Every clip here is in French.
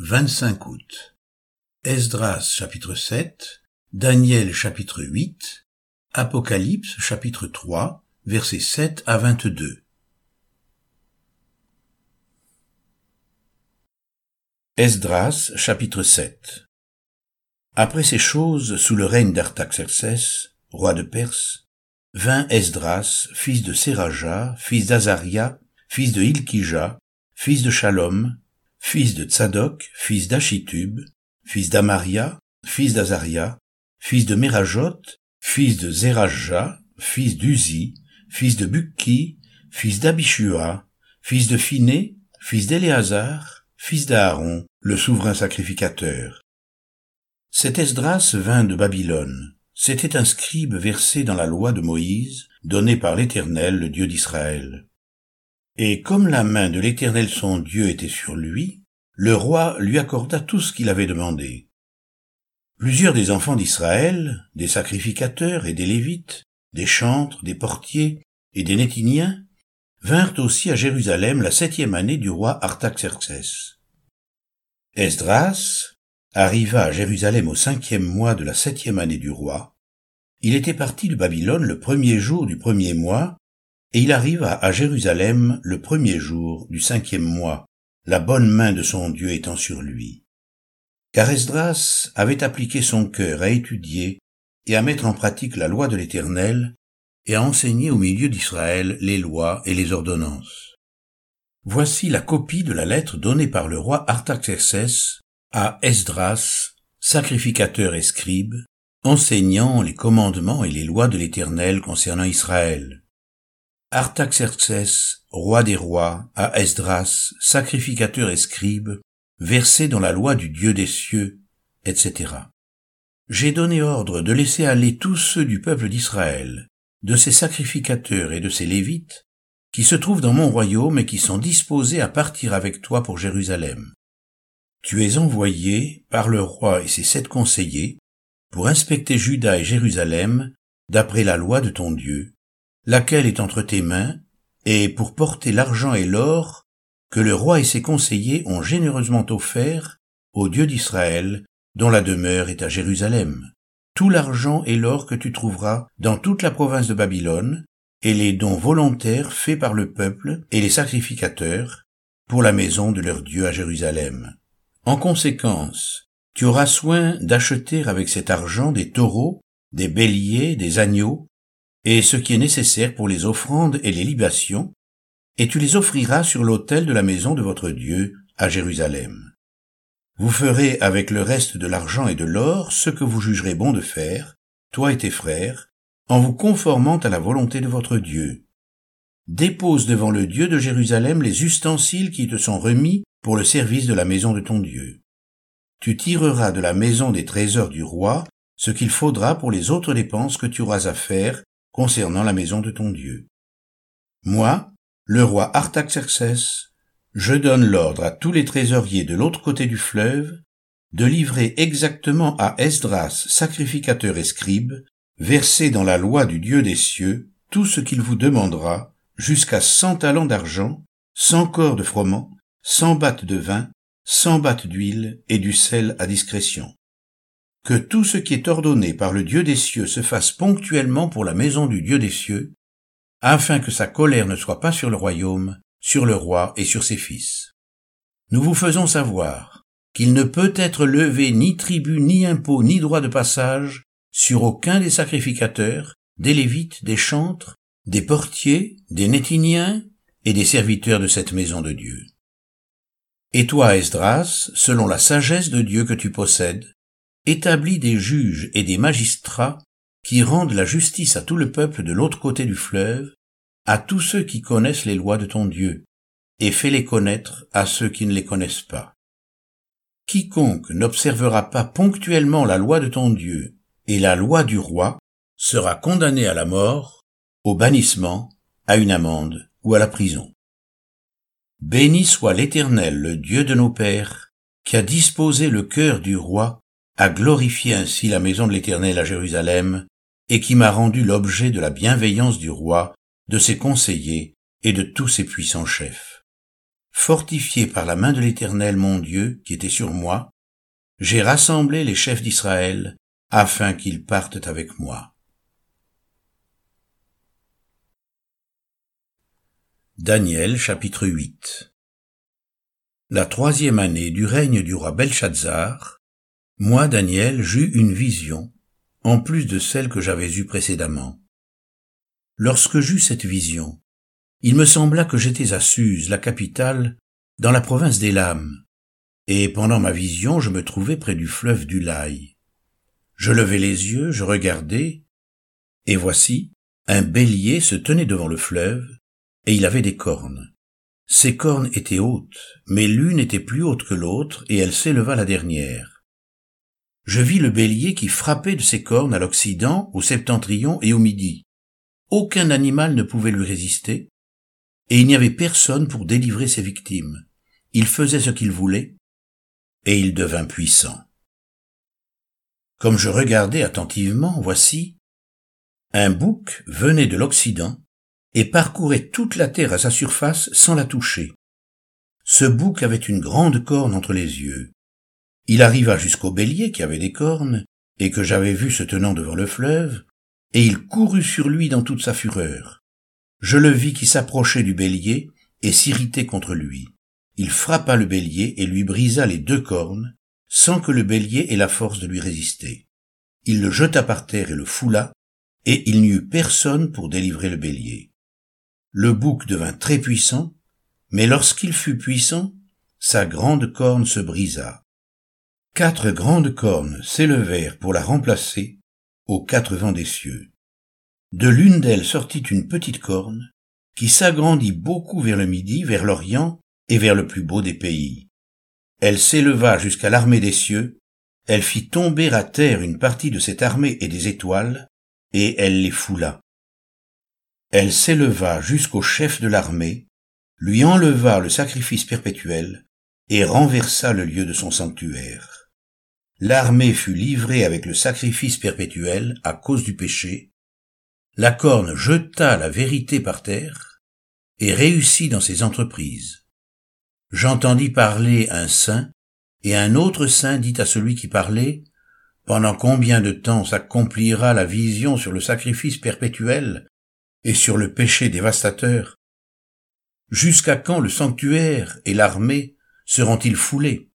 25 août. Esdras chapitre 7, Daniel chapitre 8, Apocalypse chapitre 3, versets 7 à 22. Esdras chapitre 7 Après ces choses, sous le règne d'Artaxerxès, roi de Perse, vint Esdras, fils de Séraja, fils d'Azaria, fils de Ilkija, fils de Shalom, fils de Tsadok, fils d'Achitub, fils d'Amaria, fils d'Azaria, fils de Merajot, fils de Zeraja, fils d'Uzi, fils de Bukki, fils d'Abishua, fils de Phiné, fils d'Éléazar, fils d'Aaron, le souverain sacrificateur. Cet Esdras vint de Babylone. C'était un scribe versé dans la loi de Moïse, donnée par l'Éternel, le Dieu d'Israël. Et comme la main de l'Éternel son Dieu était sur lui, le roi lui accorda tout ce qu'il avait demandé. Plusieurs des enfants d'Israël, des sacrificateurs et des Lévites, des chantres, des portiers et des Nétiniens, vinrent aussi à Jérusalem la septième année du roi Artaxerxès. Esdras arriva à Jérusalem au cinquième mois de la septième année du roi. Il était parti de Babylone le premier jour du premier mois et il arriva à Jérusalem le premier jour du cinquième mois, la bonne main de son Dieu étant sur lui. Car Esdras avait appliqué son cœur à étudier et à mettre en pratique la loi de l'Éternel, et à enseigner au milieu d'Israël les lois et les ordonnances. Voici la copie de la lettre donnée par le roi Artaxerxès à Esdras, sacrificateur et scribe, enseignant les commandements et les lois de l'Éternel concernant Israël. Artaxerxès, roi des rois, à Esdras, sacrificateur et scribe, versé dans la loi du Dieu des cieux, etc. J'ai donné ordre de laisser aller tous ceux du peuple d'Israël, de ses sacrificateurs et de ses lévites, qui se trouvent dans mon royaume et qui sont disposés à partir avec toi pour Jérusalem. Tu es envoyé par le roi et ses sept conseillers pour inspecter Juda et Jérusalem d'après la loi de ton Dieu, laquelle est entre tes mains, et pour porter l'argent et l'or que le roi et ses conseillers ont généreusement offert au Dieu d'Israël, dont la demeure est à Jérusalem. Tout l'argent et l'or que tu trouveras dans toute la province de Babylone, et les dons volontaires faits par le peuple et les sacrificateurs pour la maison de leur Dieu à Jérusalem. En conséquence, tu auras soin d'acheter avec cet argent des taureaux, des béliers, des agneaux, et ce qui est nécessaire pour les offrandes et les libations, et tu les offriras sur l'autel de la maison de votre Dieu à Jérusalem. Vous ferez avec le reste de l'argent et de l'or ce que vous jugerez bon de faire, toi et tes frères, en vous conformant à la volonté de votre Dieu. Dépose devant le Dieu de Jérusalem les ustensiles qui te sont remis pour le service de la maison de ton Dieu. Tu tireras de la maison des trésors du roi ce qu'il faudra pour les autres dépenses que tu auras à faire concernant la maison de ton Dieu. Moi, le roi Artaxerxès, je donne l'ordre à tous les trésoriers de l'autre côté du fleuve de livrer exactement à Esdras, sacrificateur et scribe, versé dans la loi du Dieu des cieux, tout ce qu'il vous demandera, jusqu'à cent talents d'argent, cent corps de froment, cent battes de vin, cent battes d'huile et du sel à discrétion que tout ce qui est ordonné par le Dieu des cieux se fasse ponctuellement pour la maison du Dieu des cieux, afin que sa colère ne soit pas sur le royaume, sur le roi et sur ses fils. Nous vous faisons savoir qu'il ne peut être levé ni tribut, ni impôt, ni droit de passage sur aucun des sacrificateurs, des lévites, des chantres, des portiers, des nétiniens et des serviteurs de cette maison de Dieu. Et toi, Esdras, selon la sagesse de Dieu que tu possèdes, établit des juges et des magistrats qui rendent la justice à tout le peuple de l'autre côté du fleuve, à tous ceux qui connaissent les lois de ton Dieu, et fais les connaître à ceux qui ne les connaissent pas. Quiconque n'observera pas ponctuellement la loi de ton Dieu et la loi du roi sera condamné à la mort, au bannissement, à une amende ou à la prison. Béni soit l'Éternel, le Dieu de nos pères, qui a disposé le cœur du roi a glorifié ainsi la maison de l'Éternel à Jérusalem, et qui m'a rendu l'objet de la bienveillance du roi, de ses conseillers et de tous ses puissants chefs. fortifié par la main de l'Éternel mon Dieu qui était sur moi, j'ai rassemblé les chefs d'Israël afin qu'ils partent avec moi. Daniel chapitre 8 La troisième année du règne du roi Belshazzar, moi Daniel j'eus une vision, en plus de celle que j'avais eue précédemment. Lorsque j'eus cette vision, il me sembla que j'étais à Suse, la capitale, dans la province d'Elam, et pendant ma vision je me trouvais près du fleuve du Laï. Je levai les yeux, je regardai, et voici, un bélier se tenait devant le fleuve, et il avait des cornes. Ses cornes étaient hautes, mais l'une était plus haute que l'autre, et elle s'éleva la dernière. Je vis le bélier qui frappait de ses cornes à l'Occident, au septentrion et au Midi. Aucun animal ne pouvait lui résister, et il n'y avait personne pour délivrer ses victimes. Il faisait ce qu'il voulait, et il devint puissant. Comme je regardais attentivement, voici, un bouc venait de l'Occident et parcourait toute la terre à sa surface sans la toucher. Ce bouc avait une grande corne entre les yeux. Il arriva jusqu'au bélier qui avait des cornes, et que j'avais vu se tenant devant le fleuve, et il courut sur lui dans toute sa fureur. Je le vis qui s'approchait du bélier et s'irritait contre lui. Il frappa le bélier et lui brisa les deux cornes, sans que le bélier ait la force de lui résister. Il le jeta par terre et le foula, et il n'y eut personne pour délivrer le bélier. Le bouc devint très puissant, mais lorsqu'il fut puissant, sa grande corne se brisa. Quatre grandes cornes s'élevèrent pour la remplacer aux quatre vents des cieux. De l'une d'elles sortit une petite corne, qui s'agrandit beaucoup vers le midi, vers l'Orient et vers le plus beau des pays. Elle s'éleva jusqu'à l'armée des cieux, elle fit tomber à terre une partie de cette armée et des étoiles, et elle les foula. Elle s'éleva jusqu'au chef de l'armée, lui enleva le sacrifice perpétuel, et renversa le lieu de son sanctuaire. L'armée fut livrée avec le sacrifice perpétuel à cause du péché, la corne jeta la vérité par terre et réussit dans ses entreprises. J'entendis parler un saint, et un autre saint dit à celui qui parlait, Pendant combien de temps s'accomplira la vision sur le sacrifice perpétuel et sur le péché dévastateur? Jusqu'à quand le sanctuaire et l'armée seront-ils foulés?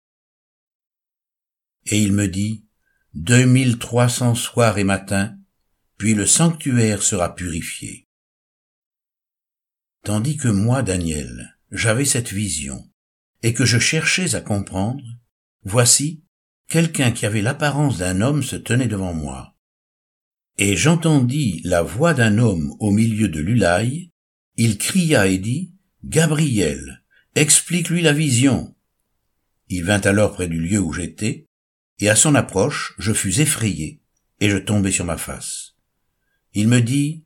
Et il me dit, Deux mille trois cents soirs et matins, puis le sanctuaire sera purifié. Tandis que moi, Daniel, j'avais cette vision, et que je cherchais à comprendre, voici, quelqu'un qui avait l'apparence d'un homme se tenait devant moi. Et j'entendis la voix d'un homme au milieu de l'Ulaï, il cria et dit, Gabriel, explique-lui la vision. Il vint alors près du lieu où j'étais, et à son approche je fus effrayé, et je tombai sur ma face. Il me dit,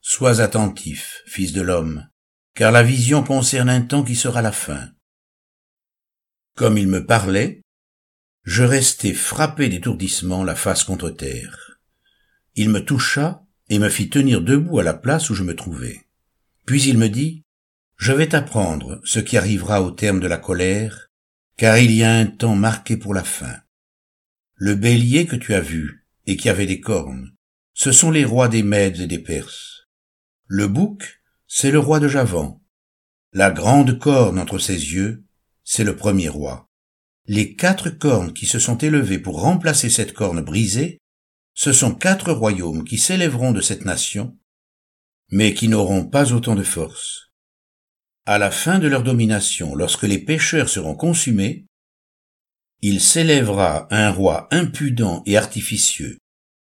Sois attentif, fils de l'homme, car la vision concerne un temps qui sera la fin. Comme il me parlait, je restai frappé d'étourdissement la face contre terre. Il me toucha et me fit tenir debout à la place où je me trouvais. Puis il me dit, Je vais t'apprendre ce qui arrivera au terme de la colère, car il y a un temps marqué pour la fin. Le bélier que tu as vu, et qui avait des cornes, ce sont les rois des Mèdes et des Perses. Le bouc, c'est le roi de Javan. La grande corne entre ses yeux, c'est le premier roi. Les quatre cornes qui se sont élevées pour remplacer cette corne brisée, ce sont quatre royaumes qui s'élèveront de cette nation, mais qui n'auront pas autant de force. À la fin de leur domination, lorsque les pécheurs seront consumés, il s'élèvera un roi impudent et artificieux,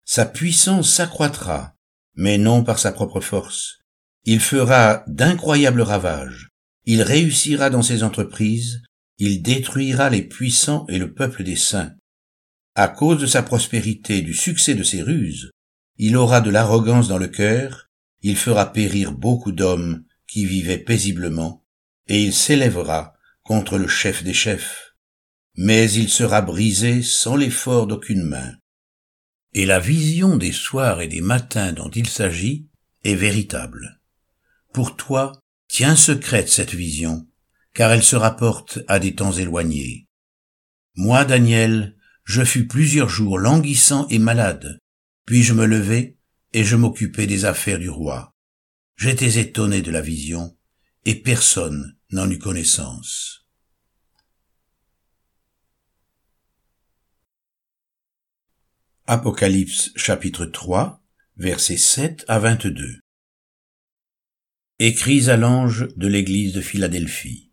sa puissance s'accroîtra, mais non par sa propre force. Il fera d'incroyables ravages. Il réussira dans ses entreprises. Il détruira les puissants et le peuple des saints. À cause de sa prospérité et du succès de ses ruses, il aura de l'arrogance dans le cœur, il fera périr beaucoup d'hommes qui vivaient paisiblement, et il s'élèvera contre le chef des chefs. Mais il sera brisé sans l'effort d'aucune main et la vision des soirs et des matins dont il s'agit est véritable. Pour toi, tiens secrète cette vision, car elle se rapporte à des temps éloignés. Moi, Daniel, je fus plusieurs jours languissant et malade, puis je me levai et je m'occupais des affaires du roi. J'étais étonné de la vision, et personne n'en eut connaissance. Apocalypse chapitre 3 versets 7 à 22 Écris à l'ange de l'église de Philadelphie.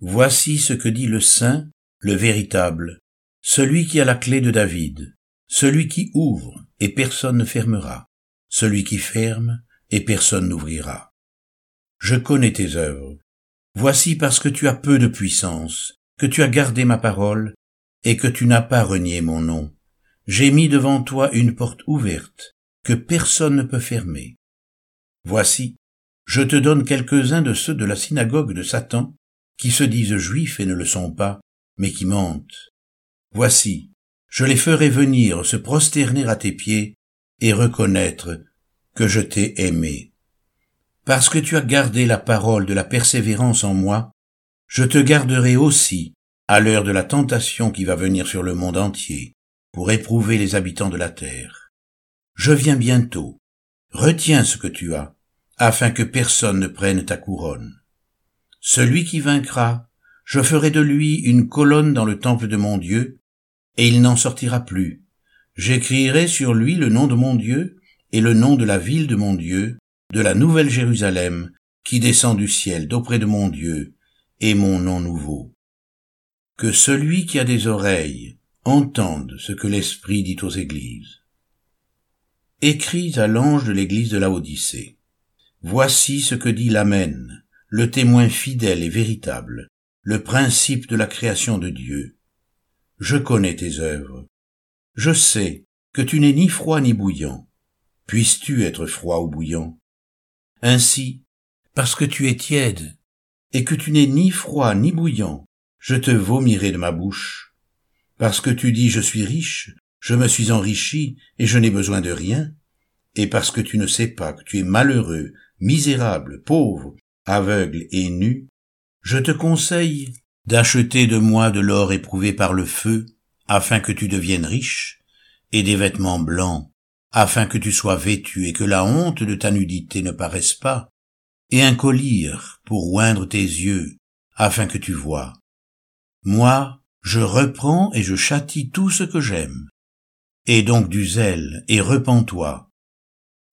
Voici ce que dit le saint, le véritable, celui qui a la clé de David, celui qui ouvre et personne ne fermera, celui qui ferme et personne n'ouvrira. Je connais tes œuvres. Voici parce que tu as peu de puissance, que tu as gardé ma parole, et que tu n'as pas renié mon nom. J'ai mis devant toi une porte ouverte, que personne ne peut fermer. Voici, je te donne quelques-uns de ceux de la synagogue de Satan, qui se disent juifs et ne le sont pas, mais qui mentent. Voici, je les ferai venir se prosterner à tes pieds et reconnaître que je t'ai aimé. Parce que tu as gardé la parole de la persévérance en moi, je te garderai aussi à l'heure de la tentation qui va venir sur le monde entier pour éprouver les habitants de la terre. Je viens bientôt. Retiens ce que tu as, afin que personne ne prenne ta couronne. Celui qui vaincra, je ferai de lui une colonne dans le temple de mon Dieu, et il n'en sortira plus. J'écrirai sur lui le nom de mon Dieu et le nom de la ville de mon Dieu, de la nouvelle Jérusalem, qui descend du ciel d'auprès de mon Dieu, et mon nom nouveau. Que celui qui a des oreilles entende ce que l'Esprit dit aux églises. Écris à l'ange de l'église de la Odyssée. Voici ce que dit l'Amen, le témoin fidèle et véritable, le principe de la création de Dieu, je connais tes œuvres. Je sais que tu n'es ni froid ni bouillant. Puisses-tu être froid ou bouillant? Ainsi, parce que tu es tiède, et que tu n'es ni froid ni bouillant, je te vomirai de ma bouche. Parce que tu dis je suis riche, je me suis enrichi, et je n'ai besoin de rien, et parce que tu ne sais pas que tu es malheureux, misérable, pauvre, aveugle et nu, je te conseille d'acheter de moi de l'or éprouvé par le feu, afin que tu deviennes riche, et des vêtements blancs, afin que tu sois vêtu et que la honte de ta nudité ne paraisse pas, et un collier pour oindre tes yeux, afin que tu vois. Moi, je reprends et je châtie tout ce que j'aime. Et donc du zèle, et repens-toi.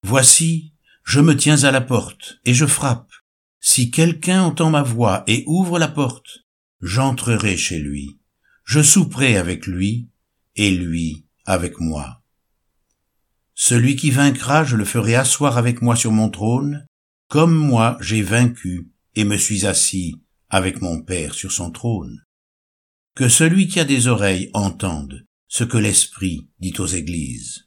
Voici, je me tiens à la porte, et je frappe. Si quelqu'un entend ma voix et ouvre la porte, j'entrerai chez lui, je souperai avec lui, et lui avec moi. Celui qui vaincra, je le ferai asseoir avec moi sur mon trône, comme moi j'ai vaincu et me suis assis avec mon Père sur son trône. Que celui qui a des oreilles entende ce que l'Esprit dit aux églises.